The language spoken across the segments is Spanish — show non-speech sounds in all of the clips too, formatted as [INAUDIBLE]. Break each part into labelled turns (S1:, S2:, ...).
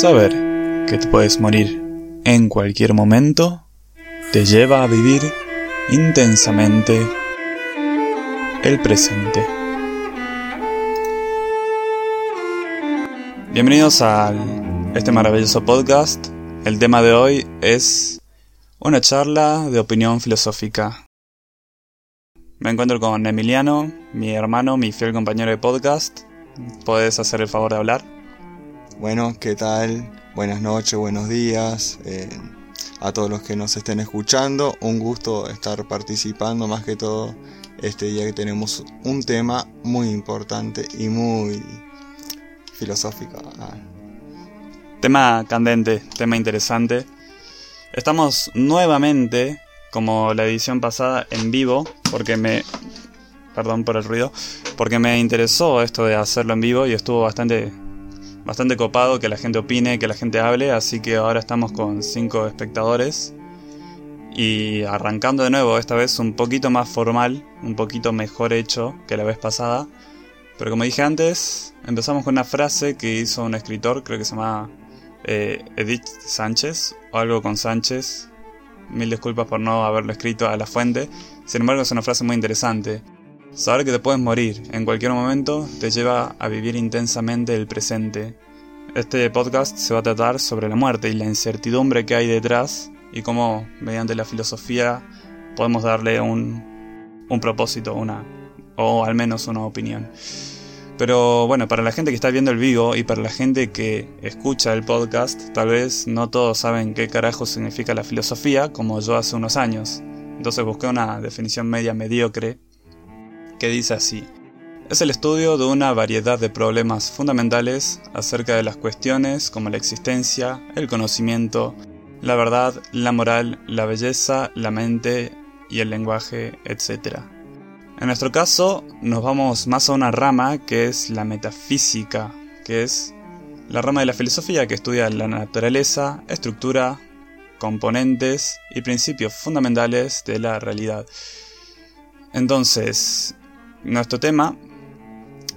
S1: Saber que te puedes morir en cualquier momento te lleva a vivir intensamente el presente. Bienvenidos a este maravilloso podcast. El tema de hoy es una charla de opinión filosófica. Me encuentro con Emiliano, mi hermano, mi fiel compañero de podcast. ¿Puedes hacer el favor de hablar?
S2: Bueno, ¿qué tal? Buenas noches, buenos días. Eh, a todos los que nos estén escuchando, un gusto estar participando más que todo este día que tenemos un tema muy importante y muy filosófico. Ah.
S1: Tema candente, tema interesante. Estamos nuevamente, como la edición pasada, en vivo, porque me... Perdón por el ruido, porque me interesó esto de hacerlo en vivo y estuvo bastante bastante copado que la gente opine, que la gente hable, así que ahora estamos con cinco espectadores y arrancando de nuevo, esta vez un poquito más formal, un poquito mejor hecho que la vez pasada. Pero como dije antes, empezamos con una frase que hizo un escritor, creo que se llama eh, Edith Sánchez, o algo con Sánchez. Mil disculpas por no haberlo escrito a la fuente. Sin embargo, es una frase muy interesante. Saber que te puedes morir en cualquier momento te lleva a vivir intensamente el presente. Este podcast se va a tratar sobre la muerte y la incertidumbre que hay detrás y cómo mediante la filosofía podemos darle un, un propósito, una o al menos una opinión. Pero bueno, para la gente que está viendo el vivo y para la gente que escucha el podcast, tal vez no todos saben qué carajo significa la filosofía, como yo hace unos años. Entonces busqué una definición media mediocre que dice así. Es el estudio de una variedad de problemas fundamentales acerca de las cuestiones como la existencia, el conocimiento, la verdad, la moral, la belleza, la mente y el lenguaje, etc. En nuestro caso, nos vamos más a una rama que es la metafísica, que es la rama de la filosofía que estudia la naturaleza, estructura, componentes y principios fundamentales de la realidad. Entonces, nuestro tema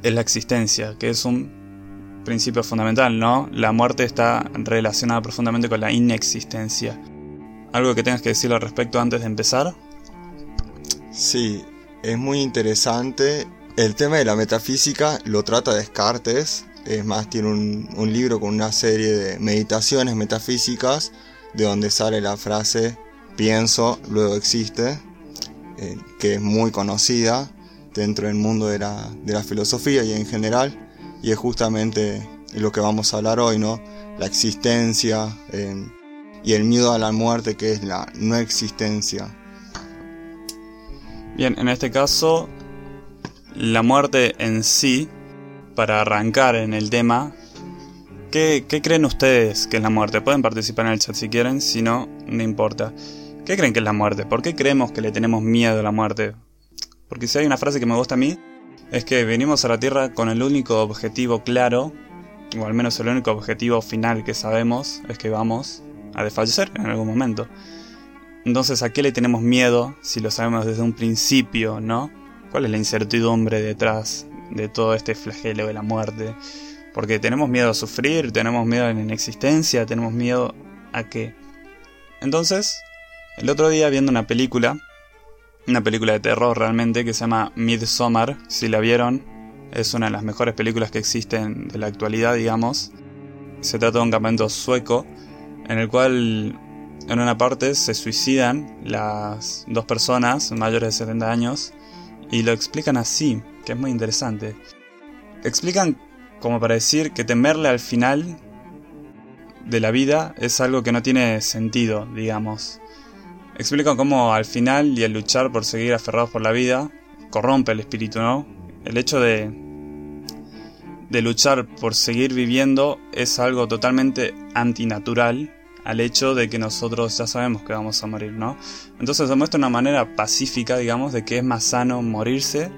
S1: es la existencia, que es un principio fundamental, ¿no? La muerte está relacionada profundamente con la inexistencia. ¿Algo que tengas que decir al respecto antes de empezar?
S2: Sí, es muy interesante. El tema de la metafísica lo trata Descartes. Es más, tiene un, libro con una serie de meditaciones metafísicas de donde sale la frase pienso, luego existe, eh, que es muy conocida dentro del mundo de la, de la filosofía y en general, y es justamente lo que vamos a hablar hoy, ¿no? La existencia em, y el miedo a la muerte, que es la no existencia.
S1: Bien, en este caso, la muerte en sí, para arrancar en el tema, ¿qué, ¿qué, creen ustedes que es la muerte? Pueden participar en el chat si quieren, si no, no importa. ¿Qué creen que es la muerte? ¿Por qué creemos que le tenemos miedo a la muerte? Porque si hay una frase que me gusta a mí, es que venimos a la Tierra con el único objetivo claro, o al menos el único objetivo final que sabemos, es que vamos a desfallecer en algún momento. Entonces, ¿a qué le tenemos miedo si lo sabemos desde un principio, no? ¿Cuál es la incertidumbre detrás de todo este flagelo de la muerte? Porque tenemos miedo a sufrir, tenemos miedo a la inexistencia, tenemos miedo a qué. Entonces, el otro día viendo una película, una película de terror realmente que se llama Midsommar, si la vieron, es una de las mejores películas que existen de la actualidad, digamos. Se trata de un campamento sueco en el cual en una parte se suicidan las dos personas mayores de 70 años y lo explican así, que es muy interesante. Explican como para decir que temerle al final de la vida es algo que no tiene sentido, digamos. Explica cómo al final y al luchar por seguir aferrados por la vida, corrompe el espíritu, ¿no? El hecho de, de luchar por seguir viviendo es algo totalmente antinatural al hecho de que nosotros ya sabemos que vamos a morir, ¿no? Entonces se muestra una manera pacífica, digamos, de que es más sano morirse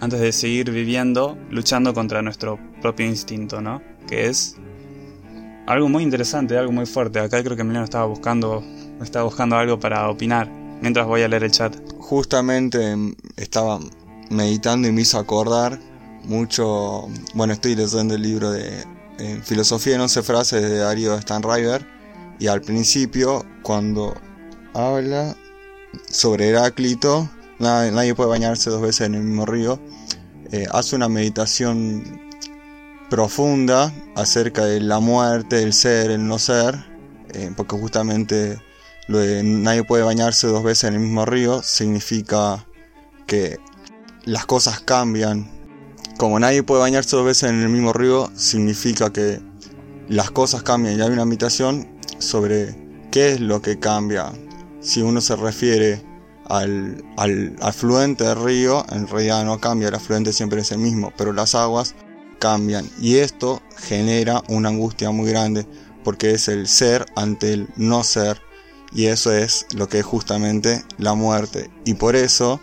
S1: antes de seguir viviendo luchando contra nuestro propio instinto, ¿no? Que es algo muy interesante, algo muy fuerte. Acá creo que Emiliano estaba buscando estaba buscando algo para opinar mientras voy a leer el chat.
S2: Justamente estaba meditando y me hizo acordar mucho. Bueno, estoy leyendo el libro de en Filosofía en 11 frases de Darío Stanriver y al principio cuando habla sobre Heráclito, nadie, puede bañarse dos veces en el mismo río, eh, hace una meditación profunda acerca de la muerte, el ser, el no ser, eh, porque justamente lo de nadie puede bañarse dos veces en el mismo río significa que las cosas cambian. Como nadie puede bañarse dos veces en el mismo río, significa que las cosas cambian y hay una invitación sobre qué es lo que cambia. Si uno se refiere al, al afluente del río, en realidad no cambia, el afluente siempre es el mismo, pero las aguas cambian y esto genera una angustia muy grande porque es el ser ante el no ser y eso es lo que es justamente la muerte y por eso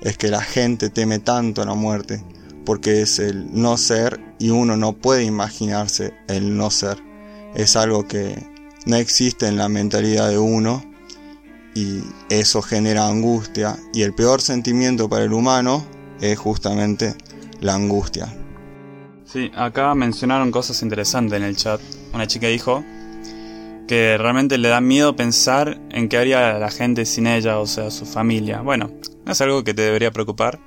S2: es que la gente teme tanto la muerte porque es el no ser y uno no puede imaginarse el no ser es algo que no existe en la mentalidad de uno y eso genera angustia y el peor sentimiento para el humano es justamente la angustia.
S1: Sí, acá mencionaron cosas interesantes en el chat. Una chica dijo que realmente le da miedo pensar en qué haría la gente sin ella, o sea, su familia. Bueno, no es algo que te debería preocupar,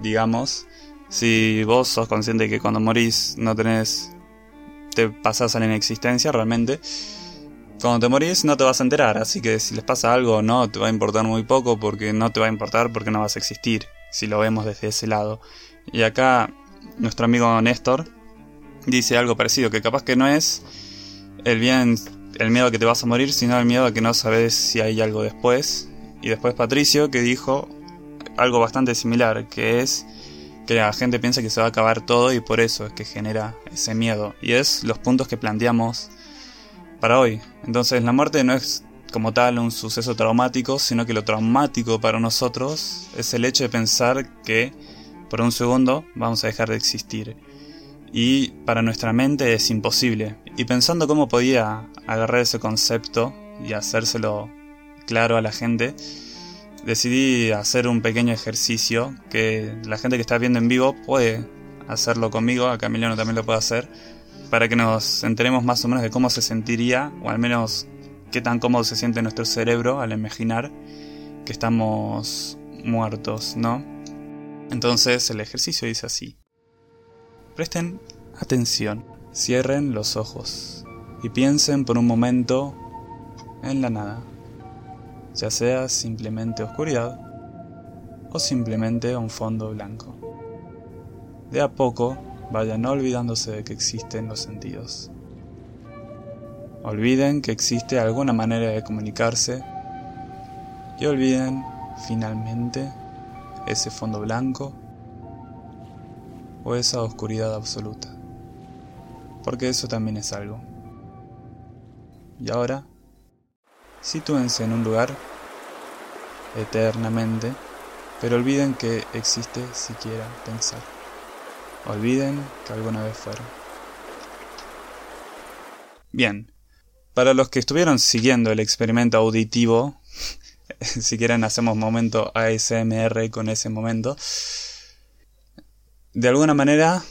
S1: digamos. Si vos sos consciente de que cuando morís no tenés. te pasas a la inexistencia realmente. Cuando te morís no te vas a enterar, así que si les pasa algo no, te va a importar muy poco porque no te va a importar porque no vas a existir, si lo vemos desde ese lado. Y acá nuestro amigo Néstor dice algo parecido, que capaz que no es el bien, el miedo a que te vas a morir, sino el miedo a que no sabes si hay algo después. Y después Patricio que dijo algo bastante similar, que es que la gente piensa que se va a acabar todo y por eso es que genera ese miedo. Y es los puntos que planteamos para hoy. Entonces la muerte no es como tal un suceso traumático, sino que lo traumático para nosotros es el hecho de pensar que por un segundo vamos a dejar de existir. Y para nuestra mente es imposible. Y pensando cómo podía agarrar ese concepto y hacérselo claro a la gente, decidí hacer un pequeño ejercicio que la gente que está viendo en vivo puede hacerlo conmigo, acá Emiliano también lo puede hacer, para que nos enteremos más o menos de cómo se sentiría, o al menos qué tan cómodo se siente nuestro cerebro al imaginar que estamos muertos, ¿no? Entonces el ejercicio dice así. Presten atención, cierren los ojos y piensen por un momento en la nada, ya sea simplemente oscuridad o simplemente un fondo blanco. De a poco vayan olvidándose de que existen los sentidos. Olviden que existe alguna manera de comunicarse y olviden finalmente ese fondo blanco o esa oscuridad absoluta. Porque eso también es algo. Y ahora, sitúense en un lugar eternamente, pero olviden que existe siquiera pensar. Olviden que alguna vez fueron. Bien, para los que estuvieron siguiendo el experimento auditivo [LAUGHS] si quieren hacemos momento ASMR con ese momento. De alguna manera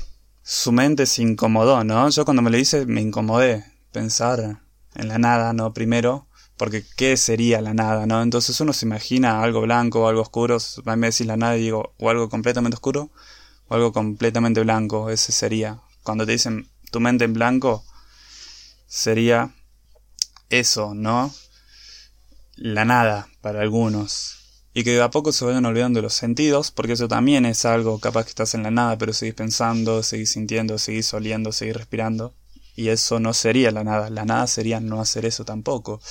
S1: su mente se incomodó, ¿no? Yo cuando me lo hice me incomodé pensar en la nada, ¿no? Primero, porque ¿qué sería la nada, no? Entonces uno se imagina algo blanco o algo oscuro, a mí me decís la nada y digo, o algo completamente oscuro o algo completamente blanco, ese sería. Cuando te dicen tu mente en blanco, sería eso, ¿no? la nada para algunos. Y que de a poco se vayan olvidando los sentidos, porque eso también es algo capaz que estás en la nada, pero seguís pensando, seguís sintiendo, seguís oliendo, seguís respirando. Y eso no sería la nada. La nada sería no hacer eso tampoco.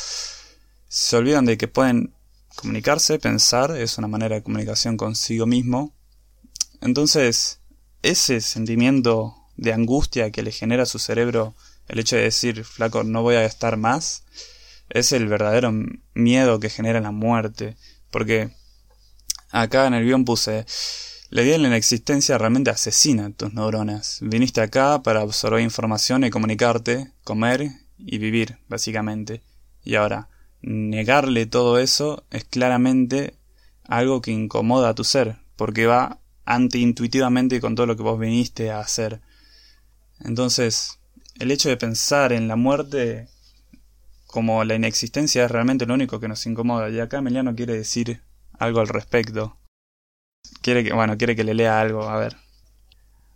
S1: Se olvidan de que pueden comunicarse, pensar, es una manera de comunicación consigo mismo. Entonces, ese sentimiento de angustia que le genera a su cerebro el hecho de decir, flaco, no voy a estar más, es el verdadero miedo que genera la muerte. Porque acá en el guion puse, la idea de la existencia realmente asesina tus neuronas. Viniste acá para absorber información y comunicarte, comer y vivir, básicamente. Y ahora, negarle todo eso es claramente algo que incomoda a tu ser, porque va antiintuitivamente con todo lo que vos viniste a hacer. Entonces, el hecho de pensar en la muerte como la inexistencia es realmente lo único que nos incomoda. Y acá Emiliano quiere decir algo al respecto. Quiere que, bueno, quiere que le lea algo, a ver.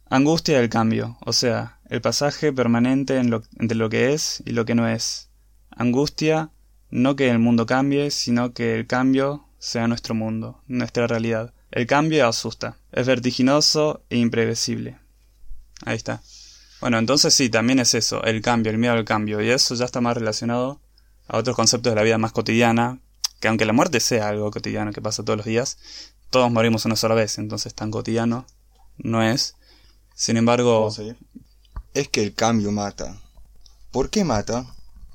S1: Angustia del cambio, o sea, el pasaje permanente entre lo que es y lo que no es. Angustia, no que el mundo cambie, sino que el cambio sea nuestro mundo, nuestra realidad. El cambio asusta, es vertiginoso e imprevisible. Ahí está. Bueno, entonces sí, también es eso, el cambio, el miedo al cambio, y eso ya está más relacionado a otros conceptos de la vida más cotidiana, que aunque la muerte sea algo cotidiano que pasa todos los días, todos morimos una sola vez, entonces tan cotidiano no es. Sin embargo...
S2: Es que el cambio mata. ¿Por qué mata?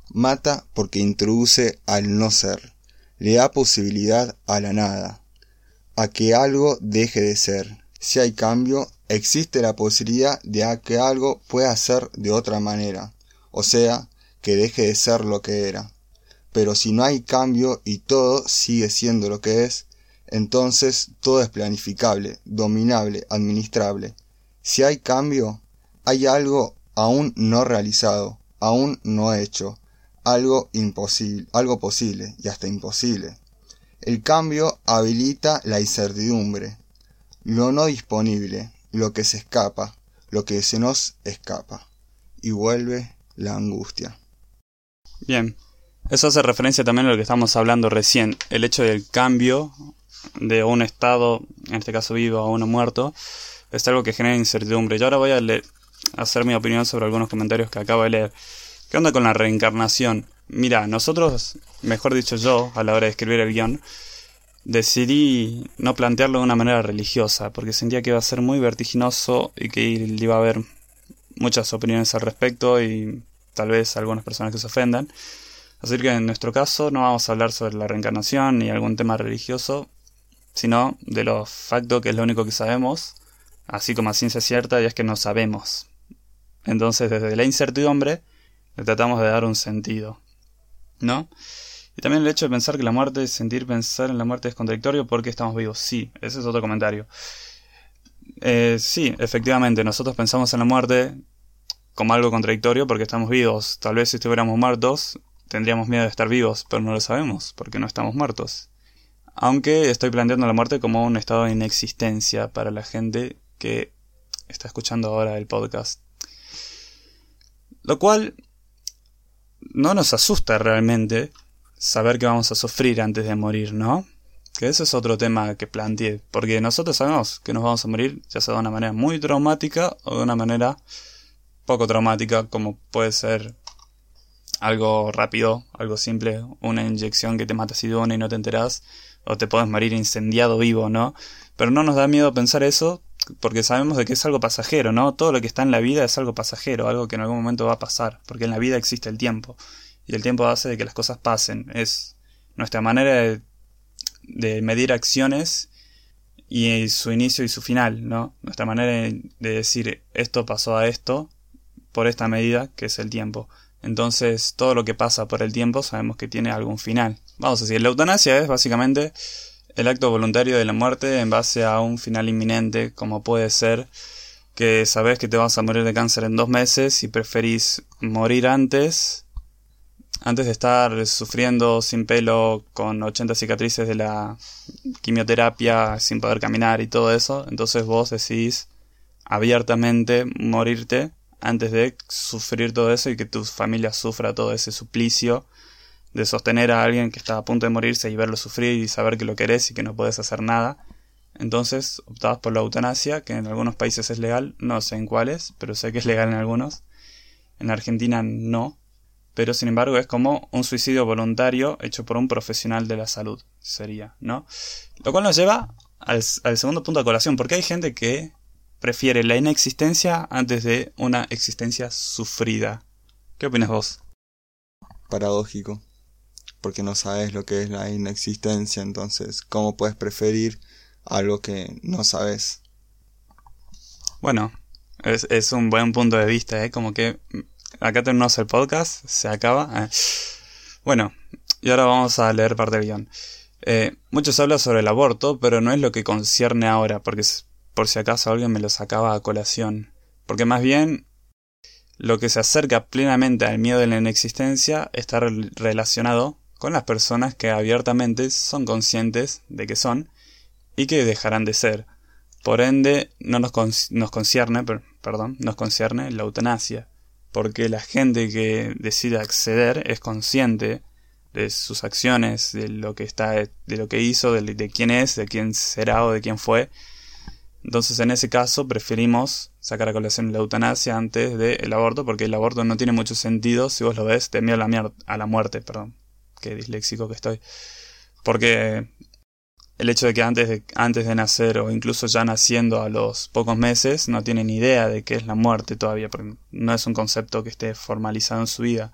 S2: Mata porque introduce al no ser, le da posibilidad a la nada, a que algo deje de ser. Si hay cambio, existe la posibilidad de que algo pueda ser de otra manera, o sea, que deje de ser lo que era. Pero si no hay cambio y todo sigue siendo lo que es, entonces todo es planificable, dominable, administrable. Si hay cambio, hay algo aún no realizado, aún no hecho, algo imposible, algo posible y hasta imposible. El cambio habilita la incertidumbre, lo no disponible, lo que se escapa, lo que se nos escapa, y vuelve la angustia.
S1: Bien, eso hace referencia también a lo que estamos hablando recién, el hecho del cambio de un estado, en este caso vivo, a uno muerto, es algo que genera incertidumbre. Yo ahora voy a hacer mi opinión sobre algunos comentarios que acabo de leer. ¿Qué onda con la reencarnación? Mira, nosotros, mejor dicho yo, a la hora de escribir el guion, decidí no plantearlo de una manera religiosa, porque sentía que iba a ser muy vertiginoso y que iba a haber muchas opiniones al respecto y tal vez algunas personas que se ofendan. Así que en nuestro caso no vamos a hablar sobre la reencarnación ni algún tema religioso, sino de lo facto que es lo único que sabemos, así como a ciencia cierta, y es que no sabemos. Entonces, desde la incertidumbre, le tratamos de dar un sentido. ¿No? Y también el hecho de pensar que la muerte, sentir pensar en la muerte es contradictorio porque estamos vivos. Sí, ese es otro comentario. Eh, sí, efectivamente, nosotros pensamos en la muerte como algo contradictorio porque estamos vivos. Tal vez si estuviéramos muertos, tendríamos miedo de estar vivos, pero no lo sabemos porque no estamos muertos. Aunque estoy planteando la muerte como un estado de inexistencia para la gente que está escuchando ahora el podcast. Lo cual no nos asusta realmente saber que vamos a sufrir antes de morir, ¿no? Que ese es otro tema que planteé, porque nosotros sabemos que nos vamos a morir, ya sea de una manera muy traumática o de una manera poco traumática, como puede ser algo rápido, algo simple, una inyección que te mata si de y no te enteras, o te puedes morir incendiado vivo, ¿no? Pero no nos da miedo pensar eso porque sabemos de que es algo pasajero, ¿no? Todo lo que está en la vida es algo pasajero, algo que en algún momento va a pasar, porque en la vida existe el tiempo y el tiempo hace de que las cosas pasen, es nuestra manera de medir acciones y su inicio y su final, ¿no? Nuestra manera de decir esto pasó a esto por esta medida que es el tiempo. Entonces, todo lo que pasa por el tiempo sabemos que tiene algún final. Vamos a decir, la eutanasia es básicamente el acto voluntario de la muerte en base a un final inminente, como puede ser que sabes que te vas a morir de cáncer en dos meses y preferís morir antes, antes de estar sufriendo sin pelo con 80 cicatrices de la quimioterapia, sin poder caminar y todo eso, entonces vos decidís abiertamente morirte antes de sufrir todo eso y que tu familia sufra todo ese suplicio de sostener a alguien que está a punto de morirse y verlo sufrir y saber que lo querés y que no puedes hacer nada. Entonces optabas por la eutanasia, que en algunos países es legal, no sé en cuáles, pero sé que es legal en algunos. En Argentina no, pero sin embargo es como un suicidio voluntario hecho por un profesional de la salud, sería, ¿no? Lo cual nos lleva al, al segundo punto de colación, porque hay gente que prefiere la inexistencia antes de una existencia sufrida. ¿Qué opinas vos?
S2: Paradójico porque no sabes lo que es la inexistencia, entonces, ¿cómo puedes preferir algo que no sabes?
S1: Bueno, es, un buen punto de vista, ¿eh? Como que acá terminamos el podcast, se acaba. Eh. Bueno, y ahora vamos a leer parte del guion. Eh, muchos hablan sobre el aborto, pero no es lo que concierne ahora, porque por si acaso alguien me lo sacaba a colación. Porque más bien lo que se acerca plenamente al miedo de la inexistencia está relacionado con las personas que abiertamente son conscientes de que son y que dejarán de ser. Por ende, no nos, nos concierne, nos concierne la eutanasia, porque la gente que decide acceder es consciente de sus acciones, de lo que está, de lo que hizo, de quién es, de quién será o de quién fue. Entonces, en ese caso, preferimos sacar a colación la eutanasia antes del aborto, porque el aborto no tiene mucho sentido si vos lo ves de miedo a la, a la muerte, perdón, qué disléxico que estoy. Porque el hecho de que antes de, antes de nacer o incluso ya naciendo a los pocos meses no tienen idea de qué es la muerte todavía, porque no es un concepto que esté formalizado en su vida.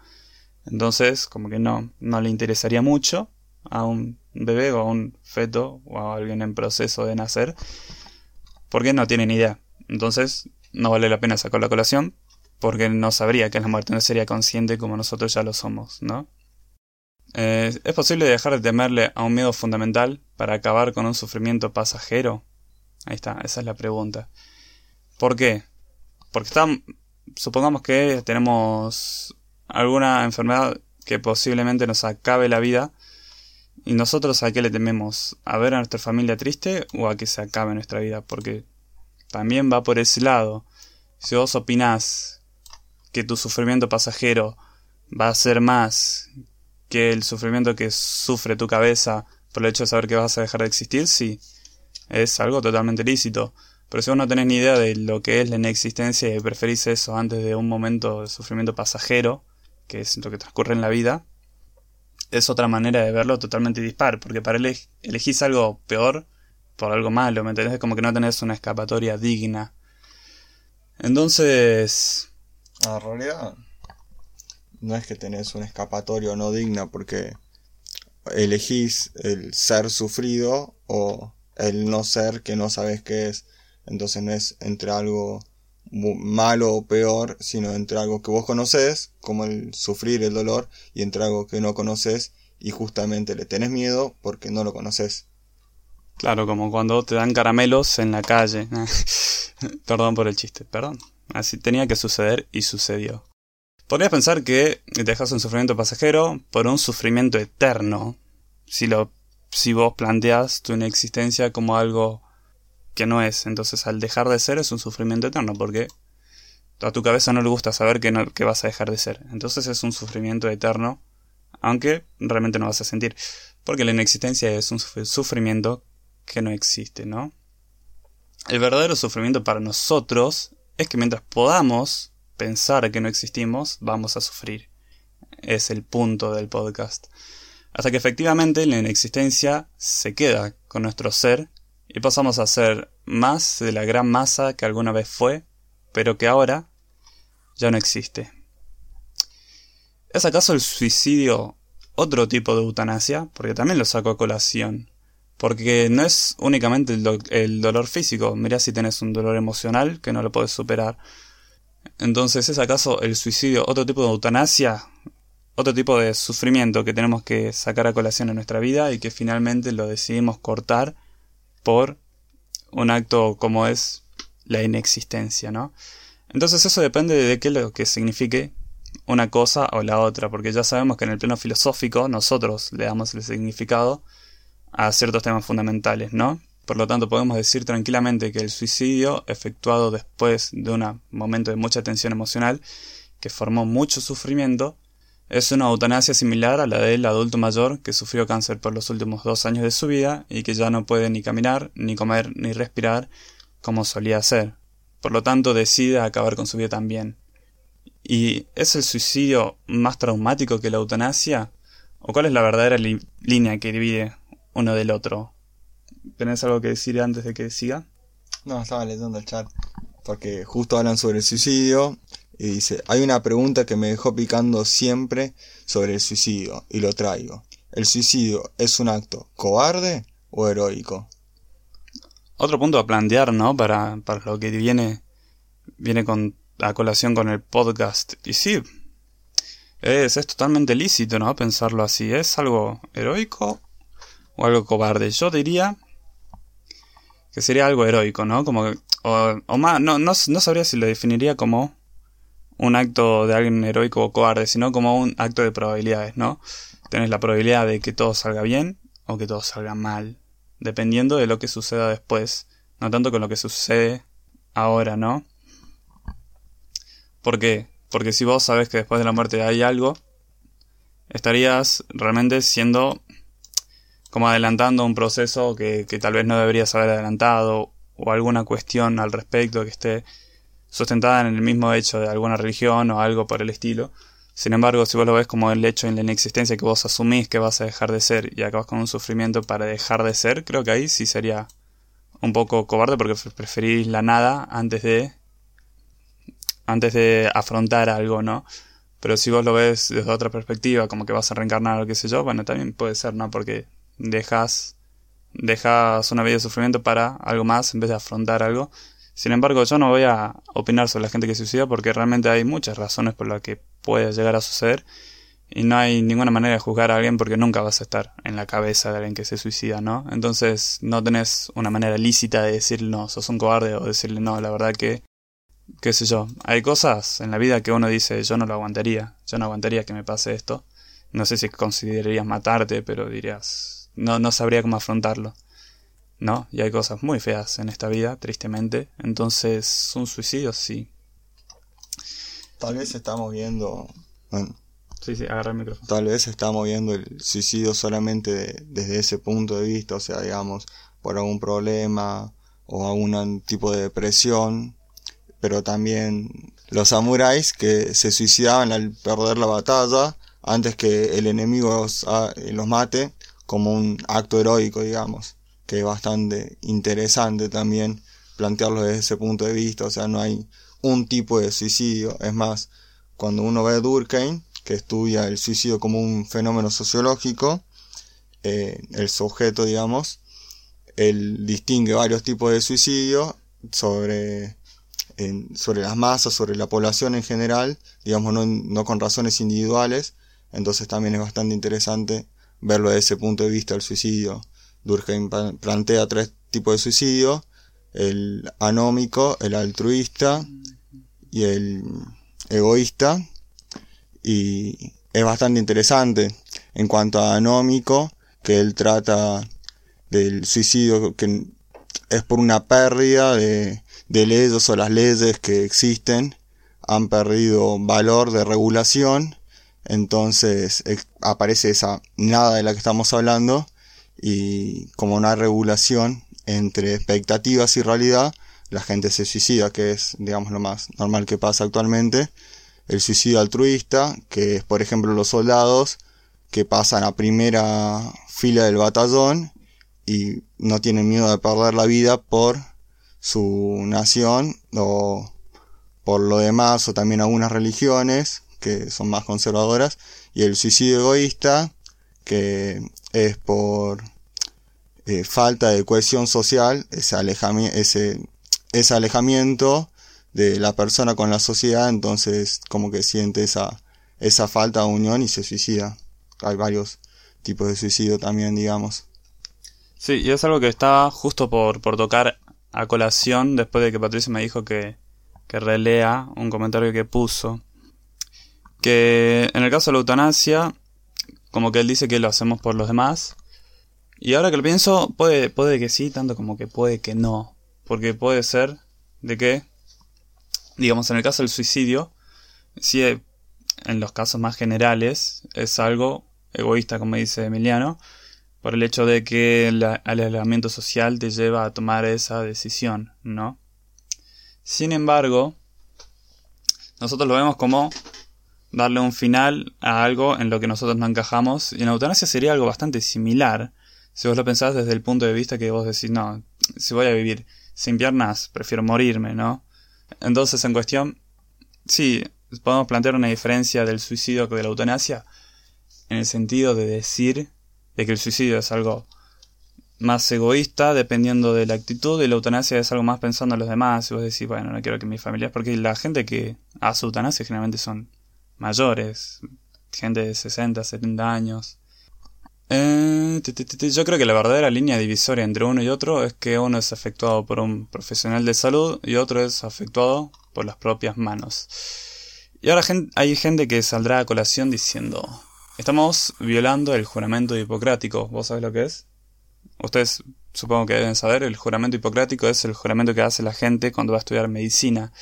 S1: Entonces, como que no, no le interesaría mucho a un bebé o a un feto o a alguien en proceso de nacer, porque no tienen idea. Entonces, no vale la pena sacar la colación, porque no sabría que la muerte, no sería consciente como nosotros ya lo somos, ¿no? Eh, ¿Es posible dejar de temerle a un miedo fundamental para acabar con un sufrimiento pasajero? Ahí está, esa es la pregunta. ¿Por qué? Porque supongamos que tenemos alguna enfermedad que posiblemente nos acabe la vida y nosotros a qué le tememos, a ver a nuestra familia triste o a que se acabe nuestra vida, porque también va por ese lado. Si vos opinás que tu sufrimiento pasajero va a ser más que el sufrimiento que sufre tu cabeza por el hecho de saber que vas a dejar de existir, sí, es algo totalmente lícito. Pero si vos no tenés ni idea de lo que es la inexistencia y preferís eso antes de un momento de sufrimiento pasajero, que es lo que transcurre en la vida, es otra manera de verlo totalmente dispar, porque para él elegís algo peor por algo malo, ¿me entendés? Como que no tenés una escapatoria digna. Entonces...
S2: En realidad, no es que tenés una escapatoria no digna, porque elegís el ser sufrido o el no ser que no sabes qué es. Entonces no es entre algo malo o peor, sino entre algo que vos conoces, como el sufrir el dolor, y entre algo que no conoces y justamente le tenés miedo porque no lo conoces.
S1: Claro, como cuando te dan caramelos en la calle. [LAUGHS] perdón por el chiste, perdón. Así tenía que suceder y sucedió. Podrías pensar que dejas un sufrimiento pasajero por un sufrimiento eterno, si lo si vos planteas tu inexistencia como algo que no es. Entonces al dejar de ser es un sufrimiento eterno porque a tu cabeza no le gusta saber que, no, que vas a dejar de ser. Entonces es un sufrimiento eterno, aunque realmente no vas a sentir. Porque la inexistencia es un sufrimiento que no existe, ¿no? El verdadero sufrimiento para nosotros es que mientras podamos pensar que no existimos, vamos a sufrir. Es el punto del podcast. Hasta que efectivamente la inexistencia se queda con nuestro ser y pasamos a ser más de la gran masa que alguna vez fue, pero que ahora ya no existe. ¿Es acaso el suicidio otro tipo de eutanasia? Porque también lo saco a colación. Porque no es únicamente el, dolor físico, mirá si tenés un dolor emocional que no lo puedes superar. Entonces, ¿es acaso el suicidio otro tipo de eutanasia? Otro tipo de sufrimiento que tenemos que sacar a colación en nuestra vida y que finalmente lo decidimos cortar por un acto como es la inexistencia, ¿no? Entonces eso depende de qué lo que signifique una cosa o la otra, porque ya sabemos que en el plano filosófico nosotros le damos el significado a ciertos temas fundamentales, ¿no? Por lo tanto, podemos decir tranquilamente que el suicidio, efectuado después de un momento de mucha tensión emocional, que formó mucho sufrimiento, es una eutanasia similar a la del adulto mayor que sufrió cáncer por los últimos dos años de su vida y que ya no puede ni caminar, ni comer, ni respirar como solía hacer. Por lo tanto, decide acabar con su vida también. ¿Y es el suicidio más traumático que la eutanasia? ¿O cuál es la verdadera línea que divide uno del otro? ¿Tenés algo que decir antes de que siga?
S2: No, estaba leyendo el chat. Porque justo hablan sobre el suicidio y dice, hay una pregunta que me dejó picando siempre sobre el suicidio, y lo traigo. ¿El suicidio es un acto cobarde o heroico?
S1: Otro punto a plantear, ¿no? Para, para lo que viene, viene con a colación con el podcast. Y sí, es, totalmente lícito, ¿no? Pensarlo así. ¿Es algo heroico o algo cobarde? Yo diría que sería algo heroico, ¿no? Como o, o más, no, no, no sabría si lo definiría como un acto de alguien heroico o cobarde, sino como un acto de probabilidades, ¿no? Tenés la probabilidad de que todo salga bien o que todo salga mal, dependiendo de lo que suceda después, no tanto con lo que sucede ahora, ¿no? ¿Por qué? Porque si vos sabes que después de la muerte hay algo, estarías realmente siendo como adelantando un proceso que, que tal vez no deberías haber adelantado o alguna cuestión al respecto que esté sustentada en el mismo hecho de alguna religión o algo por el estilo. Sin embargo, si vos lo ves como el hecho en la inexistencia que vos asumís que vas a dejar de ser y acabas con un sufrimiento para dejar de ser, creo que ahí sí sería un poco cobarde porque preferís la nada antes de antes de afrontar algo, ¿no? Pero si vos lo ves desde otra perspectiva, como que vas a reencarnar o qué sé yo, bueno, también puede ser, ¿no? Porque dejas dejas una vida de sufrimiento para algo más en vez de afrontar algo sin embargo, yo no voy a opinar sobre la gente que se suicida porque realmente hay muchas razones por las que puede llegar a suceder y no hay ninguna manera de juzgar a alguien porque nunca vas a estar en la cabeza de alguien que se suicida, ¿no? Entonces no tenés una manera lícita de decirle no, sos un cobarde o decirle no, la verdad que, qué sé yo, hay cosas en la vida que uno dice yo no lo aguantaría, yo no aguantaría que me pase esto. No sé si considerarías matarte, pero dirías, no, no sabría cómo afrontarlo. ¿No? Y hay cosas muy feas en esta vida, tristemente. Entonces, un suicidio sí.
S2: Tal vez estamos viendo... Bueno,
S1: sí, sí, agarra el micrófono.
S2: Tal vez estamos viendo el suicidio solamente desde ese punto de vista, o sea, digamos, por algún problema o algún tipo de depresión, pero también los samuráis que se suicidaban al perder la batalla antes que el enemigo los, ah, los mate como un acto heroico, digamos que es bastante interesante también plantearlo desde ese punto de vista, o sea, no hay un tipo de suicidio, es más, cuando uno ve Durkheim, que estudia el suicidio como un fenómeno sociológico, eh, el sujeto, digamos, él distingue varios tipos de suicidio sobre, sobre las masas, sobre la población en general, digamos, no, no con razones individuales, entonces también es bastante interesante verlo desde ese punto de vista, el suicidio Durkheim plantea tres tipos de suicidio, el anómico, el altruista y el egoísta. Y es bastante interesante en cuanto a anómico, que él trata del suicidio que es por una pérdida de, de leyes o las leyes que existen han perdido valor de regulación, entonces aparece esa nada de la que estamos hablando y como una regulación entre expectativas y realidad, la gente se suicida, que es, digamos, lo más normal que pasa actualmente. El suicidio altruista, que es, por ejemplo, los soldados que pasan a primera fila del batallón y no tienen miedo de perder la vida por su nación o por lo demás, o también algunas religiones que son más conservadoras. Y el suicidio egoísta, que es por eh, falta de cohesión social, ese, ese, ese alejamiento de la persona con la sociedad, entonces como que siente esa, esa falta de unión y se suicida. Hay varios tipos de suicidio también, digamos.
S1: Sí, y es algo que está justo por, por tocar a colación después de que Patricia me dijo que, que relea un comentario que puso. Que en el caso de la eutanasia, como que él dice que lo hacemos por los demás. Y ahora que lo pienso, puede, puede que sí, tanto como que puede que no. Porque puede ser de que, digamos, en el caso del suicidio, si en los casos más generales es algo egoísta, como dice Emiliano, por el hecho de que el aislamiento social te lleva a tomar esa decisión, ¿no? Sin embargo, nosotros lo vemos como darle un final a algo en lo que nosotros no encajamos. Y en eutanasia sería algo bastante similar. Si vos lo pensás desde el punto de vista que vos decís, no, si voy a vivir sin piernas, prefiero morirme, ¿no? Entonces, en cuestión, sí, podemos plantear una diferencia del suicidio que de la eutanasia, en el sentido de decir de que el suicidio es algo más egoísta dependiendo de la actitud y la eutanasia es algo más pensando en los demás y vos decís, bueno, no quiero que mi familia, porque la gente que hace eutanasia generalmente son mayores, gente de 60, 70 años. Eh, yo creo que la verdadera línea divisoria entre uno y otro es que uno es afectuado por un profesional de salud y otro es afectuado por las propias manos. Y ahora hay gente que saldrá a colación diciendo, estamos violando el juramento hipocrático. ¿Vos sabés lo que es? Ustedes supongo que deben saber, el juramento hipocrático es el juramento que hace la gente cuando va a estudiar medicina.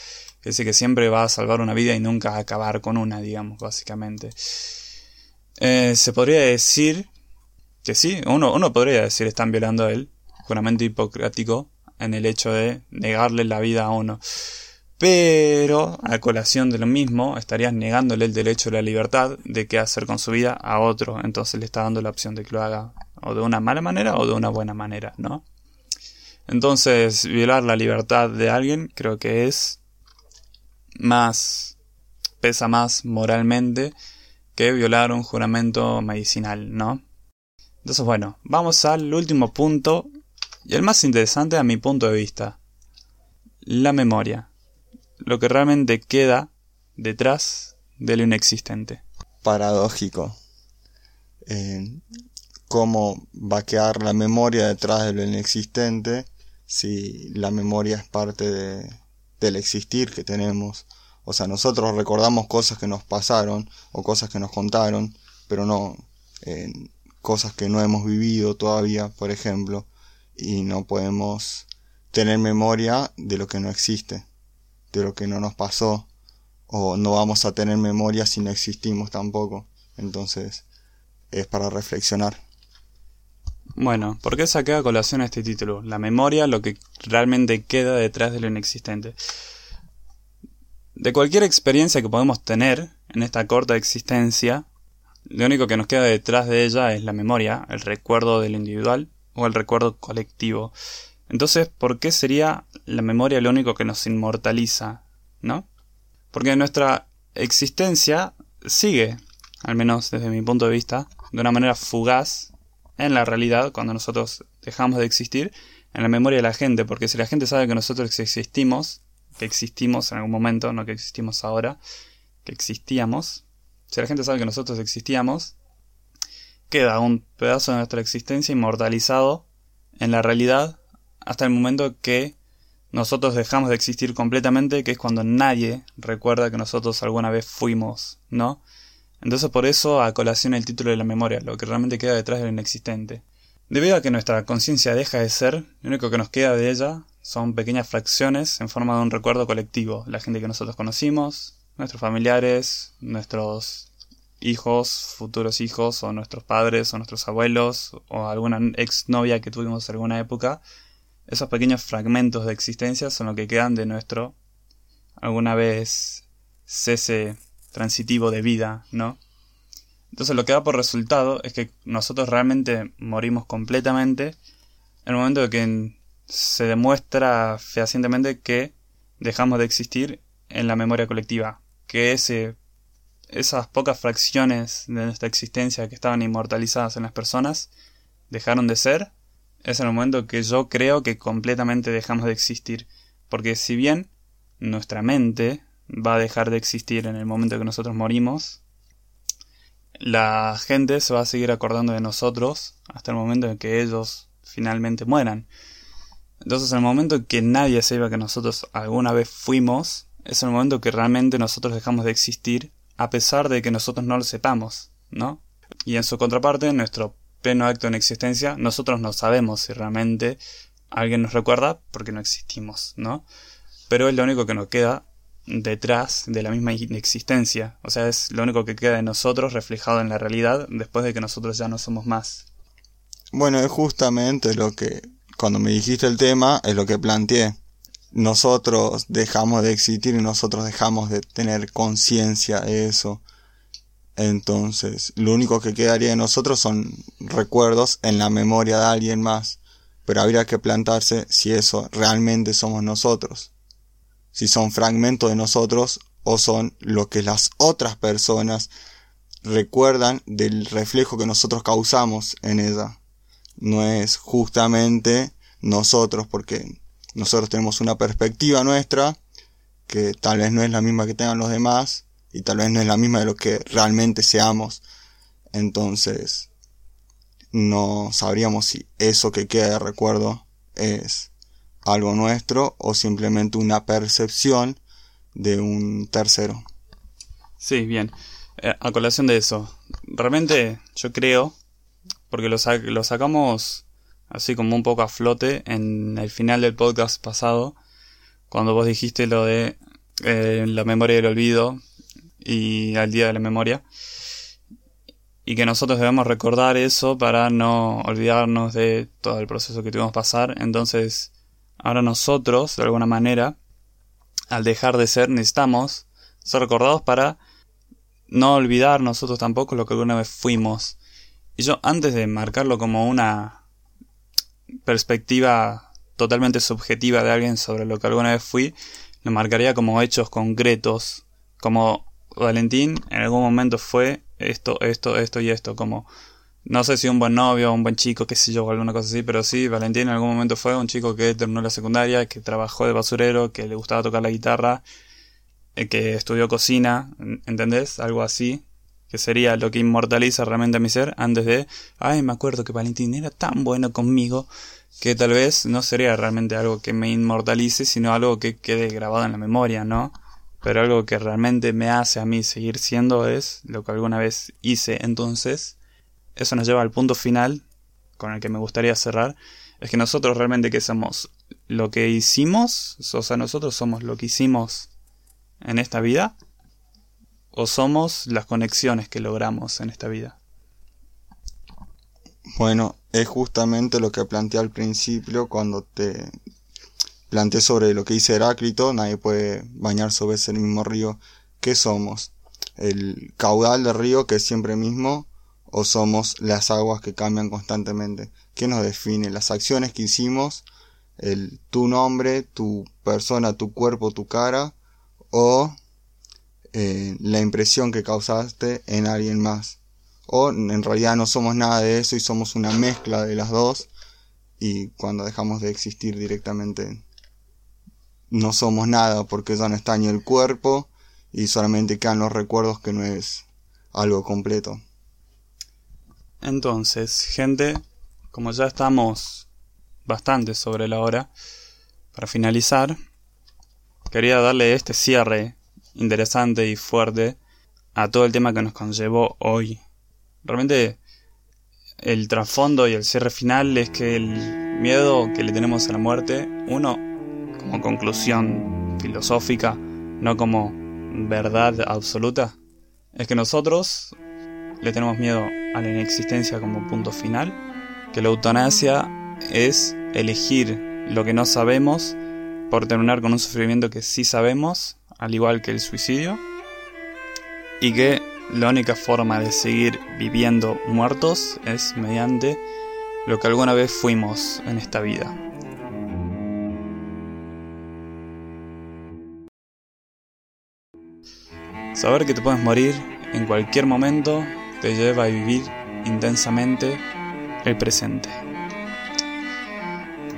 S1: Dice que siempre va a salvar una vida y nunca a acabar con una, digamos, básicamente. Eh, se podría decir que sí, uno, uno podría decir están violando el juramento hipocrático en el hecho de negarle la vida a uno. Pero, a colación de lo mismo, estarías negándole el derecho a la libertad de qué hacer con su vida a otro. Entonces le está dando la opción de que lo haga o de una mala manera o de una buena manera, ¿no? Entonces, violar la libertad de alguien creo que es más, pesa más moralmente que violar un juramento medicinal, ¿no? Entonces, bueno, vamos al último punto y el más interesante a mi punto de vista. La memoria. Lo que realmente queda detrás de lo inexistente.
S2: Paradójico. Eh, ¿Cómo va a quedar la memoria detrás de lo inexistente si la memoria es parte de, del existir que tenemos? O sea, nosotros recordamos cosas que nos pasaron o cosas que nos contaron, pero no eh, cosas que no hemos vivido todavía, por ejemplo, y no podemos tener memoria de lo que no existe, de lo que no nos pasó, o no vamos a tener memoria si no existimos tampoco. Entonces, es para reflexionar.
S1: Bueno, ¿por qué saqué a colación este título? La memoria, lo que realmente queda detrás de lo inexistente. De cualquier experiencia que podemos tener en esta corta existencia, lo único que nos queda detrás de ella es la memoria, el recuerdo del individual o el recuerdo colectivo. Entonces, ¿por qué sería la memoria lo único que nos inmortaliza? ¿No? Porque nuestra existencia sigue, al menos desde mi punto de vista, de una manera fugaz en la realidad cuando nosotros dejamos de existir, en la memoria de la gente, porque si la gente sabe que nosotros existimos, que existimos en algún momento, no que existimos ahora, que existíamos. Si la gente sabe que nosotros existíamos, queda un pedazo de nuestra existencia inmortalizado en la realidad hasta el momento que nosotros dejamos de existir completamente, que es cuando nadie recuerda que nosotros alguna vez fuimos, ¿no? Entonces por eso a colación el título de la memoria, lo que realmente queda detrás del inexistente. Debido a que nuestra conciencia deja de ser, lo único que nos queda de ella son pequeñas fracciones en forma de un recuerdo colectivo. La gente que nosotros conocimos, nuestros familiares, nuestros hijos, futuros hijos, o nuestros padres, o nuestros abuelos, o alguna ex novia que tuvimos en alguna época. Esos pequeños fragmentos de existencia son lo que quedan de nuestro alguna vez cese transitivo de vida, ¿no? Entonces lo que da por resultado es que nosotros realmente morimos completamente en el momento de que se demuestra fehacientemente que dejamos de existir en la memoria colectiva, que esas pocas fracciones de nuestra existencia que estaban inmortalizadas en las personas dejaron de ser, es el momento que yo creo que completamente dejamos de existir, porque si bien nuestra mente va a dejar de existir en el momento que nosotros morimos, la gente se va a seguir acordando de nosotros hasta el momento en que ellos finalmente mueran. Entonces, en el momento en que nadie sepa que nosotros alguna vez fuimos, es el momento que realmente nosotros dejamos de existir, a pesar de que nosotros no lo sepamos, ¿no? Y en su contraparte, nuestro pleno acto en existencia, nosotros no sabemos si realmente alguien nos recuerda porque no existimos, ¿no? Pero es lo único que nos queda detrás de la misma inexistencia. O sea, es lo único que queda de nosotros reflejado en la realidad después de que nosotros ya no somos más.
S2: Bueno, es justamente lo que, cuando me dijiste el tema, es lo que planteé. Nosotros dejamos de existir y nosotros dejamos de tener conciencia de eso. Entonces, lo único que quedaría de nosotros son recuerdos en la memoria de alguien más. Pero habría que plantarse si eso realmente somos nosotros si son fragmentos de nosotros o son lo que las otras personas recuerdan del reflejo que nosotros causamos en ella. No es justamente nosotros, porque nosotros tenemos una perspectiva nuestra que tal vez no es la misma que tengan los demás y tal vez no es la misma de lo que realmente seamos. Entonces, no sabríamos si eso que queda de recuerdo es algo nuestro o simplemente una percepción de un tercero.
S1: Sí, bien. Eh, a colación de eso, realmente yo creo, porque lo, lo sacamos así como un poco a flote en el final del podcast pasado, cuando vos dijiste lo de eh, la memoria del olvido y al día de la memoria, y que nosotros debemos recordar eso para no olvidarnos de todo el proceso que tuvimos que pasar, entonces ahora nosotros, de alguna manera, al dejar de ser, necesitamos ser recordados para no olvidar nosotros tampoco lo que alguna vez fuimos. Y yo, antes de marcarlo como una perspectiva totalmente subjetiva de alguien sobre lo que alguna vez fui, lo marcaría como hechos concretos, como Valentín en algún momento fue esto, esto, esto y esto, como no sé si un buen novio, un buen chico, qué sé yo, alguna cosa así, pero sí, Valentín en algún momento fue un chico que terminó la secundaria, que trabajó de basurero, que le gustaba tocar la guitarra, eh, que estudió cocina, ¿entendés? Algo así, que sería lo que inmortaliza realmente a mi ser, antes de, ay, me acuerdo que Valentín era tan bueno conmigo, que tal vez no sería realmente algo que me inmortalice, sino algo que quede grabado en la memoria, ¿no? Pero algo que realmente me hace a mí seguir siendo es lo que alguna vez hice. Entonces, eso nos lleva al punto final con el que me gustaría cerrar. Es que nosotros realmente que somos lo que hicimos, o sea, nosotros somos lo que hicimos en esta vida o somos las conexiones que logramos en esta vida?
S2: Bueno, es justamente lo que planteé al principio cuando te planteé sobre lo que dice Heráclito, nadie puede bañar sobre ese mismo río. ¿Qué somos? ¿El caudal del río que es siempre mismo o somos las aguas que cambian constantemente? ¿Qué nos define? Las acciones que hicimos, el tu nombre, tu persona, tu cuerpo, tu cara o eh, la impresión que causaste en alguien más. O en realidad no somos nada de eso y somos una mezcla de las dos y cuando dejamos de existir directamente no somos nada porque ya no está ni el cuerpo y solamente quedan los recuerdos que no es algo completo.
S1: Entonces, gente, como ya estamos bastante sobre la hora, para finalizar, quería darle este cierre interesante y fuerte a todo el tema que nos conllevó hoy. Realmente el trasfondo y el cierre final es que el miedo que le tenemos a la muerte, uno como conclusión filosófica, no como verdad absoluta, es que nosotros le tenemos miedo a la inexistencia como punto final, que la eutanasia es elegir lo que no sabemos por terminar con un sufrimiento que sí sabemos, al igual que el suicidio, y que la única forma de seguir viviendo muertos es mediante lo que alguna vez fuimos en esta vida. Saber que te puedes morir en cualquier momento te lleva a vivir intensamente el presente.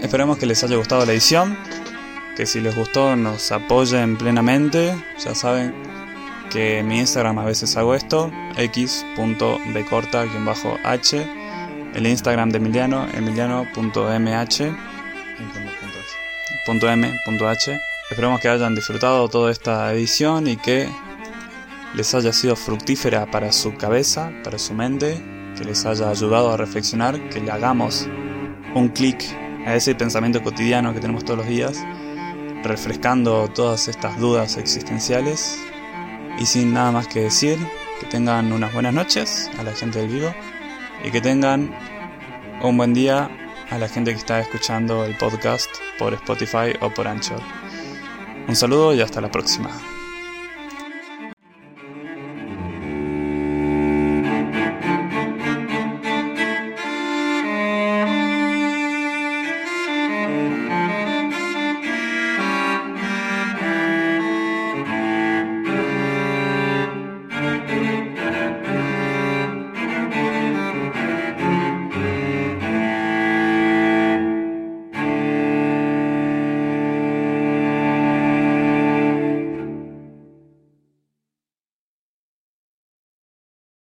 S1: Esperamos que les haya gustado la edición que si les gustó nos apoyen plenamente. Ya saben que en mi Instagram a veces hago esto, x.bcorta-h. El Instagram de Emiliano, emiliano.mh. .m.h. Esperemos que hayan disfrutado toda esta edición y que les haya sido fructífera para su cabeza, para su mente, que les haya ayudado a reflexionar, que le hagamos un clic a ese pensamiento cotidiano que tenemos todos los días refrescando todas estas dudas existenciales. Y sin nada más que decir, que tengan unas buenas noches a la gente del vivo y que tengan un buen día a la gente que está escuchando el podcast por Spotify o por Anchor. Un saludo y hasta la próxima.